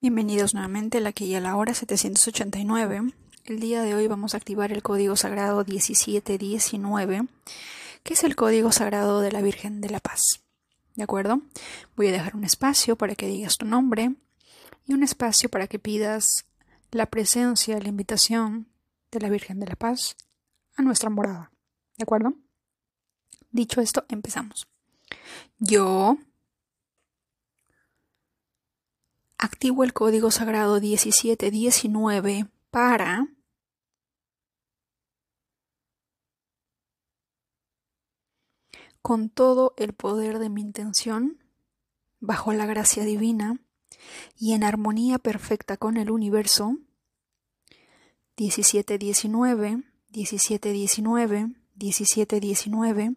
Bienvenidos nuevamente a la que ya la hora 789. El día de hoy vamos a activar el código sagrado 1719, que es el código sagrado de la Virgen de la Paz. ¿De acuerdo? Voy a dejar un espacio para que digas tu nombre y un espacio para que pidas la presencia, la invitación de la Virgen de la Paz a nuestra morada. ¿De acuerdo? Dicho esto, empezamos. Yo activo el código sagrado 1719 para con todo el poder de mi intención, bajo la gracia divina y en armonía perfecta con el universo, 1719, 1719, 17 19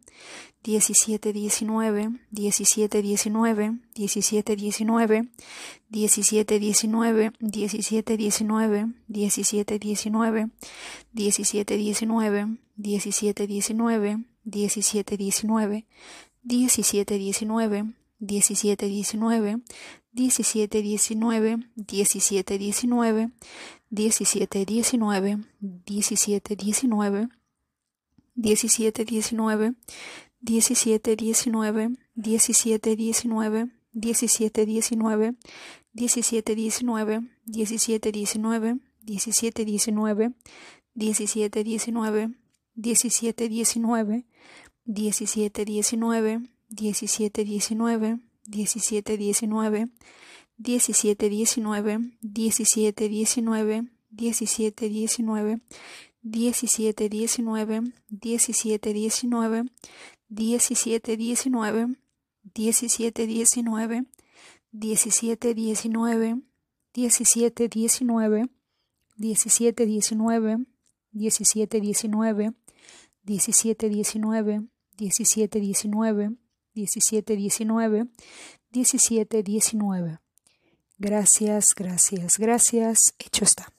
17 19 17 19 17 19 17 19 17 19 17 19 17 19 17 19 17 19 17 19 17 19 17 19 17 19 17 19 17 19 17 19 17 19 17 19 17 19 17 19 17 19 17 19 17 19 17 19 17 19 17 19 17 19 17 19 17 19 17 19 17 19 17 19 17 19 17 19 Gracias, gracias, gracias. Hecho está.